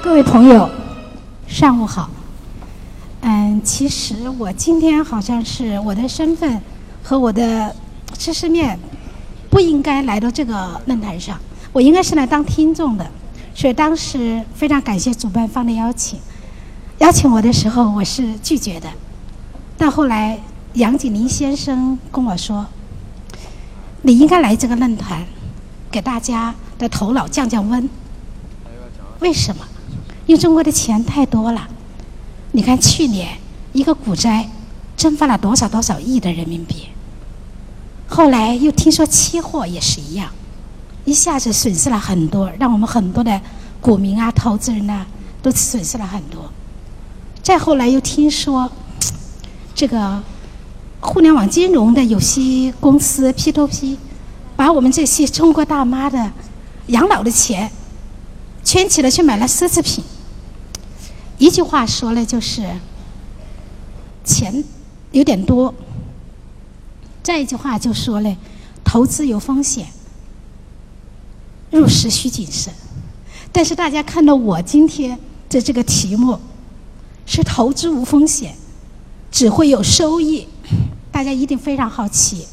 各位朋友，上午好。嗯，其实我今天好像是我的身份和我的知识面不应该来到这个论坛上，我应该是来当听众的。所以当时非常感谢主办方的邀请，邀请我的时候我是拒绝的。到后来杨景林先生跟我说：“你应该来这个论坛，给大家的头脑降降温。”为什么？因为中国的钱太多了。你看去年一个股灾蒸发了多少多少亿的人民币，后来又听说期货也是一样，一下子损失了很多，让我们很多的股民啊、投资人呐都损失了很多。再后来又听说这个互联网金融的有些公司 P to P，把我们这些中国大妈的养老的钱圈起来去买了奢侈品。一句话说了就是，钱有点多。再一句话就说了，投资有风险，入市需谨慎。但是大家看到我今天的这个题目，是投资无风险，只会有收益，大家一定非常好奇，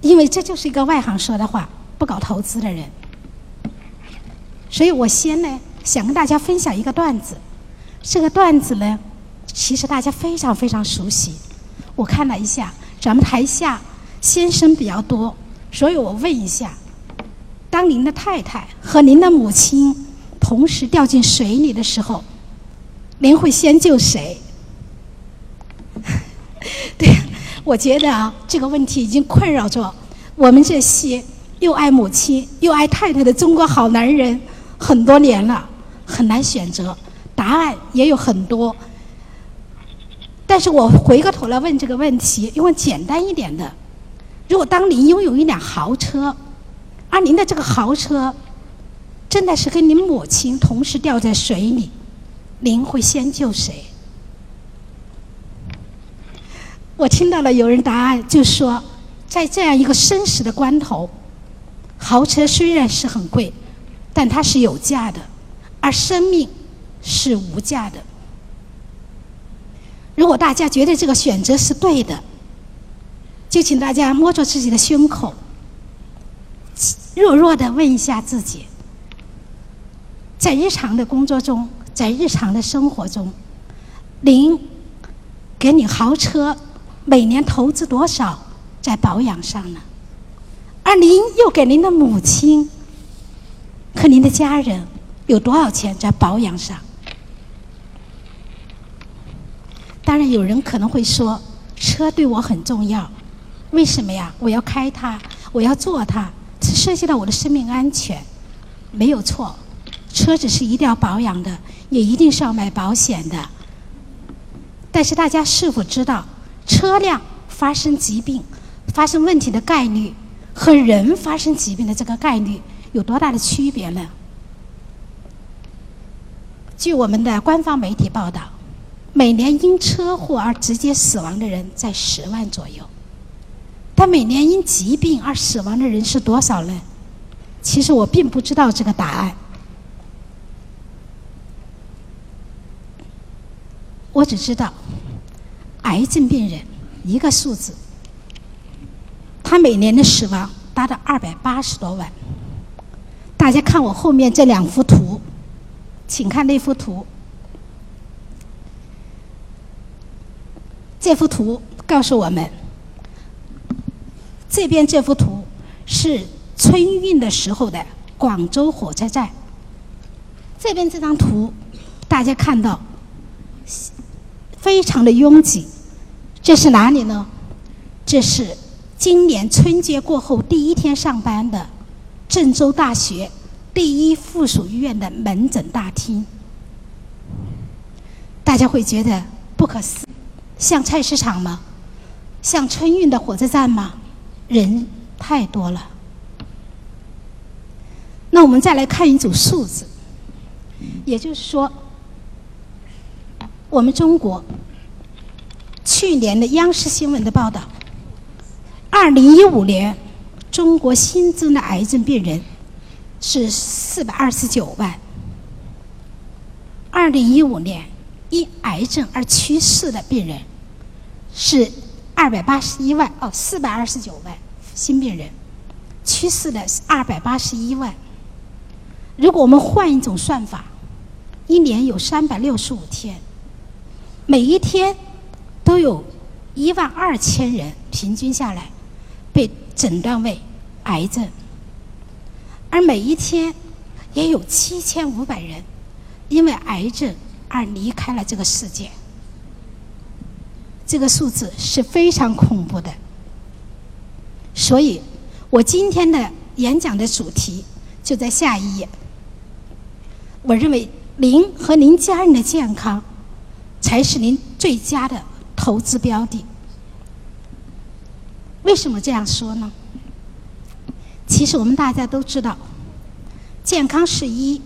因为这就是一个外行说的话，不搞投资的人。所以我先呢，想跟大家分享一个段子。这个段子呢，其实大家非常非常熟悉。我看了一下，咱们台下先生比较多，所以我问一下：当您的太太和您的母亲同时掉进水里的时候，您会先救谁？对，我觉得啊，这个问题已经困扰着我们这些又爱母亲又爱太太的中国好男人很多年了，很难选择。答案也有很多，但是我回过头来问这个问题，用简单一点的：如果当您拥有一辆豪车，而您的这个豪车真的是跟您母亲同时掉在水里，您会先救谁？我听到了有人答案，就说在这样一个生死的关头，豪车虽然是很贵，但它是有价的，而生命。是无价的。如果大家觉得这个选择是对的，就请大家摸着自己的胸口，弱弱的问一下自己：在日常的工作中，在日常的生活中，您给你豪车每年投资多少在保养上呢？而您又给您的母亲和您的家人有多少钱在保养上？当然，有人可能会说，车对我很重要，为什么呀？我要开它，我要坐它，这涉及到我的生命安全，没有错。车子是一定要保养的，也一定是要买保险的。但是大家是否知道，车辆发生疾病、发生问题的概率和人发生疾病的这个概率有多大的区别呢？据我们的官方媒体报道。每年因车祸而直接死亡的人在十万左右，但每年因疾病而死亡的人是多少呢？其实我并不知道这个答案，我只知道，癌症病人一个数字，他每年的死亡达到二百八十多万。大家看我后面这两幅图，请看那幅图。这幅图告诉我们，这边这幅图是春运的时候的广州火车站。这边这张图，大家看到非常的拥挤。这是哪里呢？这是今年春节过后第一天上班的郑州大学第一附属医院的门诊大厅。大家会觉得不可思。像菜市场吗？像春运的火车站吗？人太多了。那我们再来看一组数字，也就是说，我们中国去年的央视新闻的报道，二零一五年中国新增的癌症病人是四百二十九万，二零一五年因癌症而去世的病人是二百八十一万哦，四百二十九万新病人，去世的是二百八十一万。如果我们换一种算法，一年有三百六十五天，每一天都有一万二千人平均下来被诊断为癌症，而每一天也有七千五百人因为癌症而离开了这个世界。这个数字是非常恐怖的，所以我今天的演讲的主题就在下一页。我认为您和您家人的健康才是您最佳的投资标的。为什么这样说呢？其实我们大家都知道，健康是一，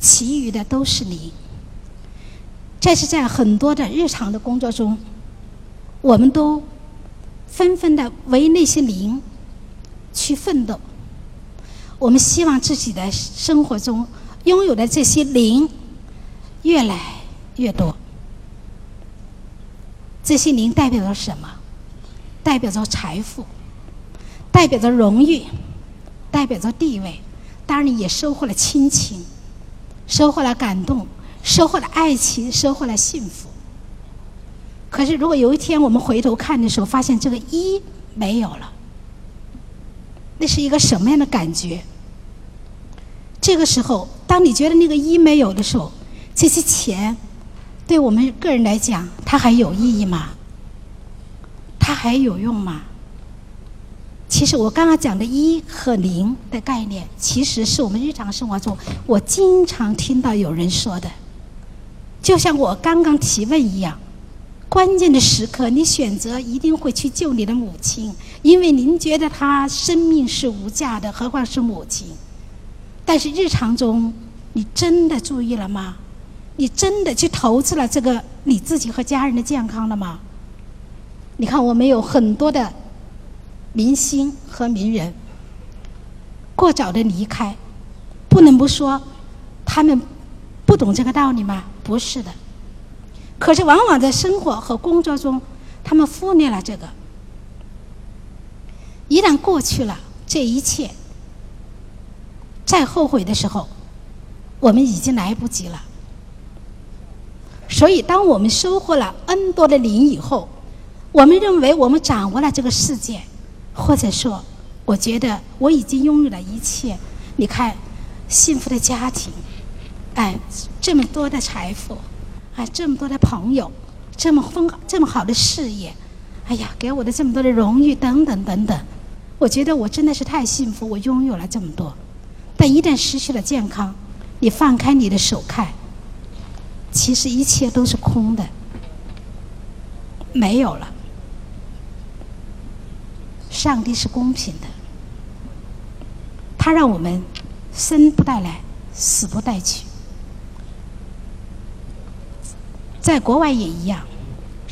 其余的都是零。但是在很多的日常的工作中，我们都纷纷的为那些零去奋斗。我们希望自己的生活中拥有的这些零越来越多。这些零代表着什么？代表着财富，代表着荣誉，代表着地位，当然也收获了亲情，收获了感动。收获了爱情，收获了幸福。可是，如果有一天我们回头看的时候，发现这个一没有了，那是一个什么样的感觉？这个时候，当你觉得那个一没有的时候，这些钱对我们个人来讲，它还有意义吗？它还有用吗？其实，我刚刚讲的一和零的概念，其实是我们日常生活中我经常听到有人说的。就像我刚刚提问一样，关键的时刻，你选择一定会去救你的母亲，因为您觉得她生命是无价的，何况是母亲。但是日常中，你真的注意了吗？你真的去投资了这个你自己和家人的健康了吗？你看，我们有很多的明星和名人过早的离开，不能不说他们不懂这个道理吗？不是的，可是往往在生活和工作中，他们忽略了这个。一旦过去了，这一切再后悔的时候，我们已经来不及了。所以，当我们收获了 N 多的零以后，我们认为我们掌握了这个世界，或者说，我觉得我已经拥有了一切。你看，幸福的家庭。哎，这么多的财富，啊，这么多的朋友，这么丰这么好的事业，哎呀，给我的这么多的荣誉等等等等，我觉得我真的是太幸福，我拥有了这么多。但一旦失去了健康，你放开你的手看，其实一切都是空的，没有了。上帝是公平的，他让我们生不带来，死不带去。在国外也一样，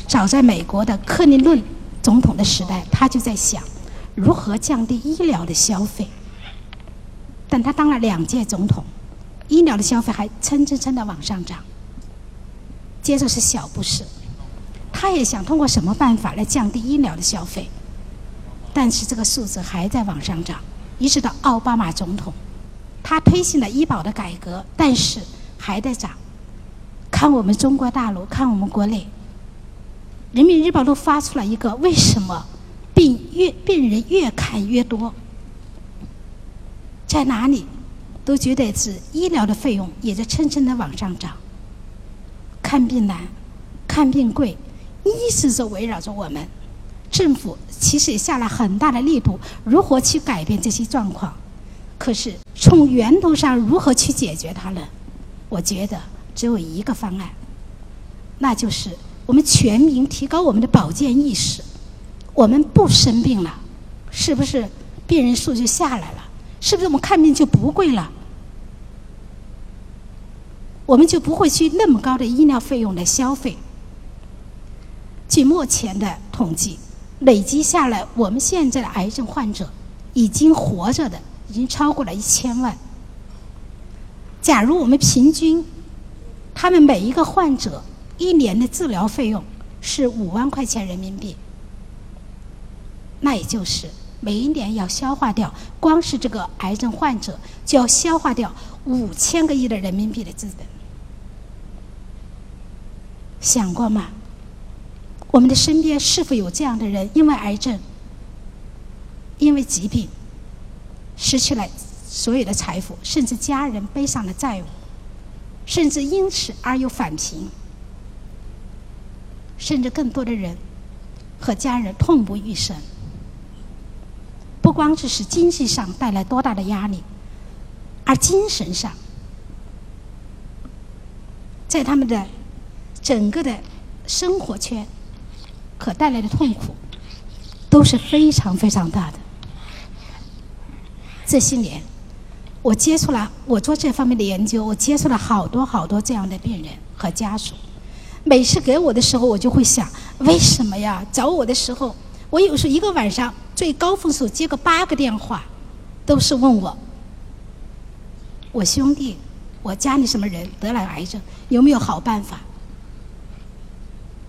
早在美国的克林顿总统的时代，他就在想如何降低医疗的消费。但他当了两届总统，医疗的消费还蹭蹭蹭的往上涨。接着是小布什，他也想通过什么办法来降低医疗的消费，但是这个数字还在往上涨。一直到奥巴马总统，他推行了医保的改革，但是还在涨。看我们中国大陆，看我们国内，《人民日报》都发出了一个：为什么病越病人越看越多？在哪里都觉得是医疗的费用也在蹭蹭的往上涨。看病难，看病贵，一直是围绕着我们。政府其实也下了很大的力度，如何去改变这些状况？可是从源头上如何去解决它呢？我觉得。只有一个方案，那就是我们全民提高我们的保健意识。我们不生病了，是不是病人数就下来了？是不是我们看病就不贵了？我们就不会去那么高的医疗费用来消费。据目前的统计，累积下来，我们现在的癌症患者已经活着的已经超过了一千万。假如我们平均他们每一个患者一年的治疗费用是五万块钱人民币，那也就是每一年要消化掉，光是这个癌症患者就要消化掉五千个亿的人民币的资本。想过吗？我们的身边是否有这样的人，因为癌症、因为疾病，失去了所有的财富，甚至家人背上了债务，甚至因此而又返贫，甚至更多的人和家人痛不欲生。不光只是经济上带来多大的压力，而精神上，在他们的整个的生活圈。可带来的痛苦都是非常非常大的。这些年，我接触了，我做这方面的研究，我接触了好多好多这样的病人和家属。每次给我的时候，我就会想：为什么呀？找我的时候，我有时候一个晚上最高峰时候接个八个电话，都是问我：我兄弟，我家里什么人得了癌症，有没有好办法？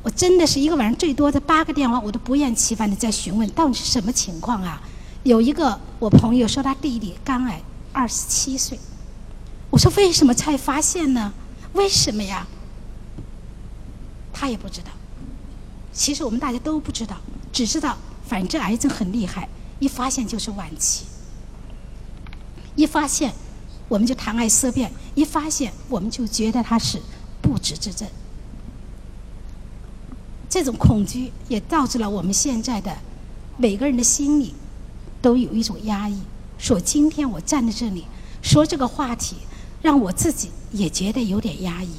我真的是一个晚上最多的八个电话，我都不厌其烦的在询问到底是什么情况啊？有一个我朋友说他弟弟肝癌，二十七岁。我说为什么才发现呢？为什么呀？他也不知道。其实我们大家都不知道，只知道反正癌症很厉害，一发现就是晚期。一发现我们就谈癌色变，一发现我们就觉得他是不治之症。这种恐惧也导致了我们现在的每个人的心里都有一种压抑。说今天我站在这里说这个话题，让我自己也觉得有点压抑，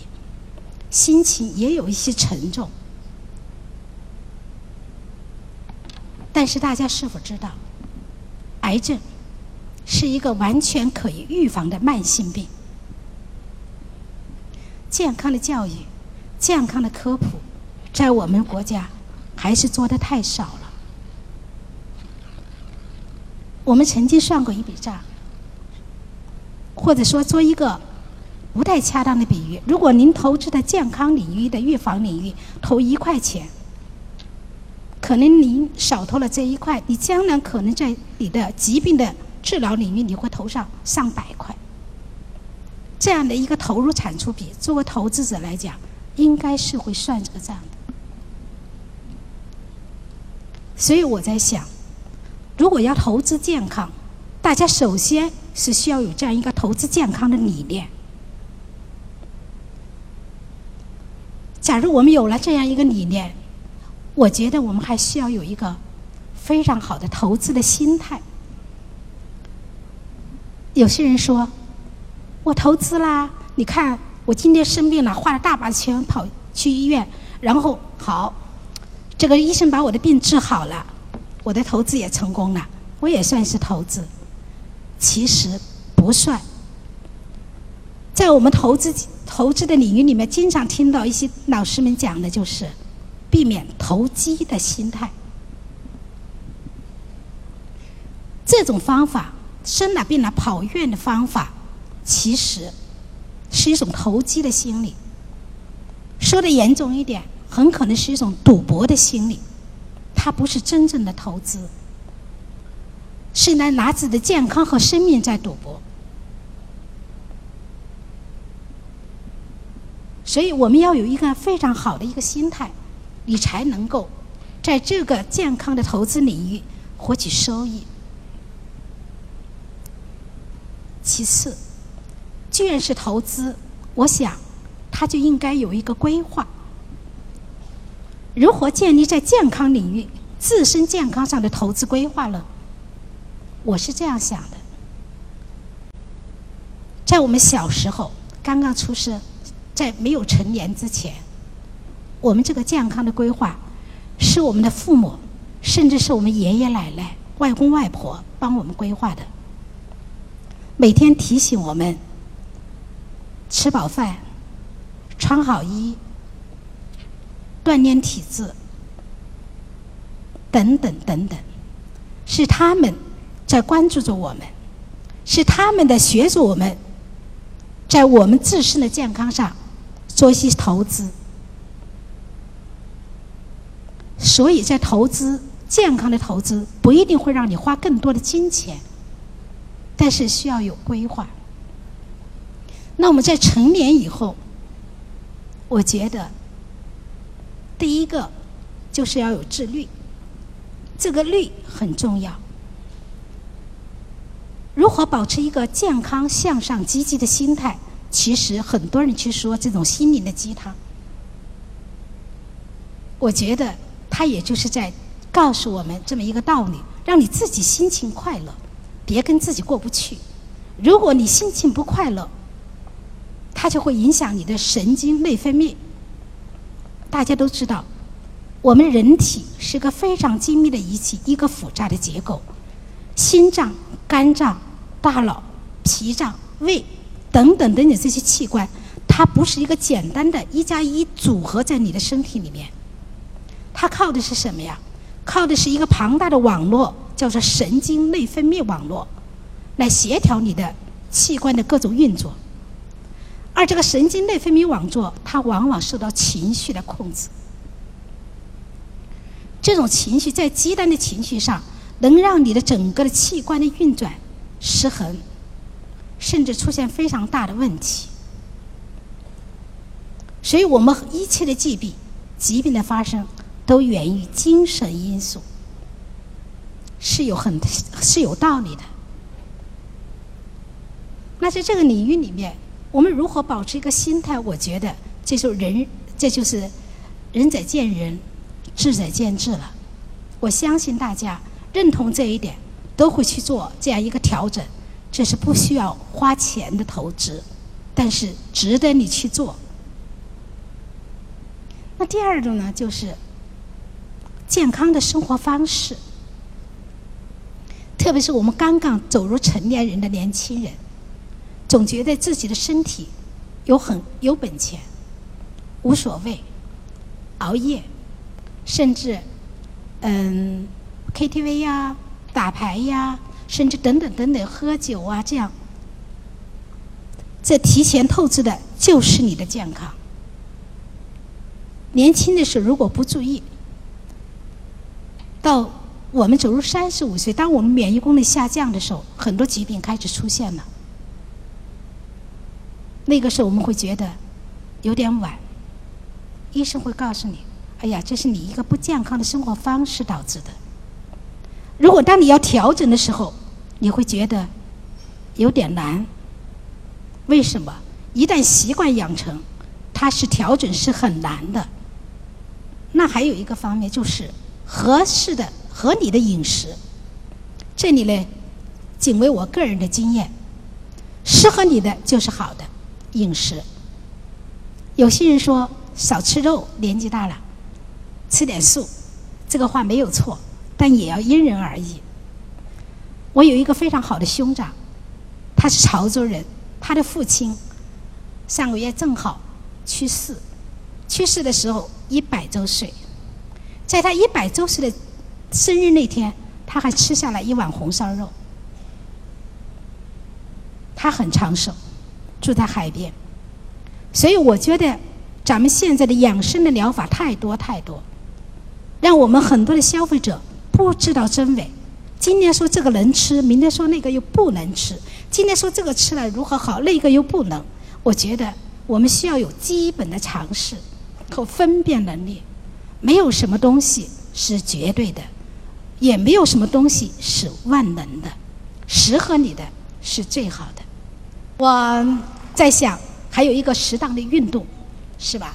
心情也有一些沉重。但是大家是否知道，癌症是一个完全可以预防的慢性病？健康的教育，健康的科普。在我们国家，还是做的太少了。我们曾经算过一笔账，或者说做一个不太恰当的比喻：如果您投资的健康领域的预防领域投一块钱，可能您少投了这一块，你将来可能在你的疾病的治疗领域你会投上上百块。这样的一个投入产出比，作为投资者来讲，应该是会算这个账。所以我在想，如果要投资健康，大家首先是需要有这样一个投资健康的理念。假如我们有了这样一个理念，我觉得我们还需要有一个非常好的投资的心态。有些人说，我投资啦，你看我今天生病了，花了大把钱跑去医院，然后好。这个医生把我的病治好了，我的投资也成功了，我也算是投资。其实不算。在我们投资投资的领域里面，经常听到一些老师们讲的就是，避免投机的心态。这种方法，生了病了跑院的方法，其实是一种投机的心理。说的严重一点。很可能是一种赌博的心理，它不是真正的投资，是来拿自己的健康和生命在赌博。所以我们要有一个非常好的一个心态，你才能够在这个健康的投资领域获取收益。其次，既然是投资，我想它就应该有一个规划。如何建立在健康领域自身健康上的投资规划呢？我是这样想的：在我们小时候刚刚出生，在没有成年之前，我们这个健康的规划是我们的父母，甚至是我们爷爷奶奶、外公外婆帮我们规划的。每天提醒我们吃饱饭、穿好衣。锻炼体质，等等等等，是他们在关注着我们，是他们的协助我们，在我们自身的健康上做一些投资。所以在投资健康的投资，不一定会让你花更多的金钱，但是需要有规划。那我们在成年以后，我觉得第一个就是要有自律，这个律很重要。如何保持一个健康、向上、积极的心态？其实很多人去说这种心灵的鸡汤，我觉得。他也就是在告诉我们这么一个道理，让你自己心情快乐，别跟自己过不去。如果你心情不快乐，它就会影响你的神经内分泌。大家都知道，我们人体是个非常精密的仪器，一个复杂的结构。心脏、肝脏、大脑、脾脏、胃等等等等这些器官，它不是一个简单的一加一组合在你的身体里面。它靠的是什么呀？靠的是一个庞大的网络，叫做神经内分泌网络，来协调你的器官的各种运作。而这个神经内分泌网络，它往往受到情绪的控制。这种情绪在极端的情绪上，能让你的整个的器官的运转失衡，甚至出现非常大的问题。所以我们一切的疾病，疾病的发生。都源于精神因素，是有很是有道理的。那在这个领域里面，我们如何保持一个心态？我觉得这就人，这就是仁者见仁，智者见智了。我相信大家认同这一点，都会去做这样一个调整。这是不需要花钱的投资，但是值得你去做。那第二种呢，就是。健康的生活方式，特别是我们刚刚走入成年人的年轻人，总觉得自己的身体有很有本钱，无所谓，熬夜，甚至嗯 KTV 呀、打牌呀，甚至等等等等喝酒啊，这样，这提前透支的就是你的健康。年轻的时候如果不注意，到我们走入三十五岁，当我们免疫功能下降的时候，很多疾病开始出现了。那个时候我们会觉得有点晚，医生会告诉你：“哎呀，这是你一个不健康的生活方式导致的。”如果当你要调整的时候，你会觉得有点难。为什么？一旦习惯养成，它是调整是很难的。那还有一个方面就是。合适的、合理的饮食，这里呢，仅为我个人的经验，适合你的就是好的饮食。有些人说少吃肉，年纪大了，吃点素，这个话没有错，但也要因人而异。我有一个非常好的兄长，他是潮州人，他的父亲上个月正好去世，去世的时候一百周岁。在他一百周岁的生日那天，他还吃下了一碗红烧肉。他很长寿，住在海边，所以我觉得咱们现在的养生的疗法太多太多，让我们很多的消费者不知道真伪。今天说这个能吃，明天说那个又不能吃；今天说这个吃了如何好，那个又不能。我觉得我们需要有基本的常识和分辨能力。没有什么东西是绝对的，也没有什么东西是万能的，适合你的是最好的。我在想，还有一个适当的运动，是吧？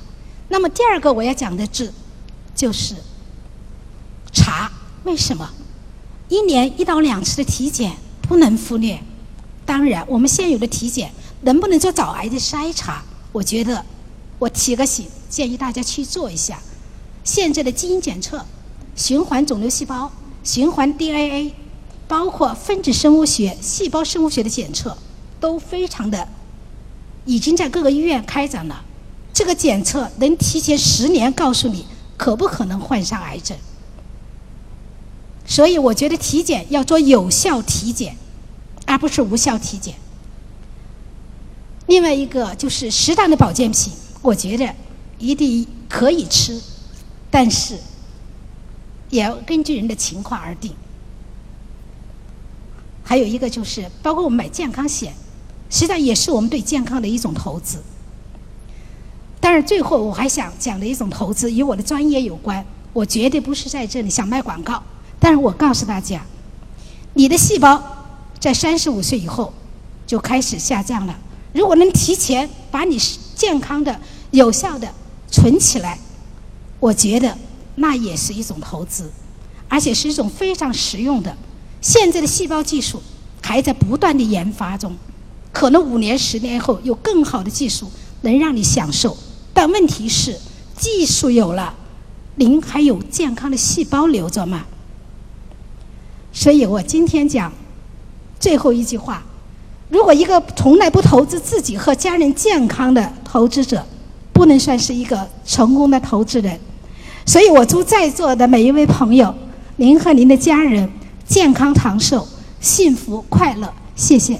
那么第二个我要讲的字就是查，为什么？一年一到两次的体检不能忽略。当然，我们现有的体检能不能做早癌的筛查？我觉得我提个醒，建议大家去做一下。现在的基因检测、循环肿瘤细胞、循环 DNA，包括分子生物学、细胞生物学的检测，都非常的，已经在各个医院开展了。这个检测能提前十年告诉你可不可能患上癌症。所以我觉得体检要做有效体检，而不是无效体检。另外一个就是适当的保健品，我觉得一定可以吃，但是也要根据人的情况而定。还有一个就是，包括我们买健康险，实际上也是我们对健康的一种投资。但是最后我还想讲的一种投资与我的专业有关，我绝对不是在这里想卖广告。但是我告诉大家，你的细胞在三十五岁以后就开始下降了。如果能提前把你健康的、有效的存起来，我觉得那也是一种投资，而且是一种非常实用的。现在的细胞技术还在不断的研发中，可能五年、十年后有更好的技术能让你享受。但问题是，技术有了，您还有健康的细胞留着吗？所以我今天讲最后一句话：如果一个从来不投资自己和家人健康的投资者，不能算是一个成功的投资人。所以我祝在座的每一位朋友，您和您的家人。健康长寿，幸福快乐，谢谢。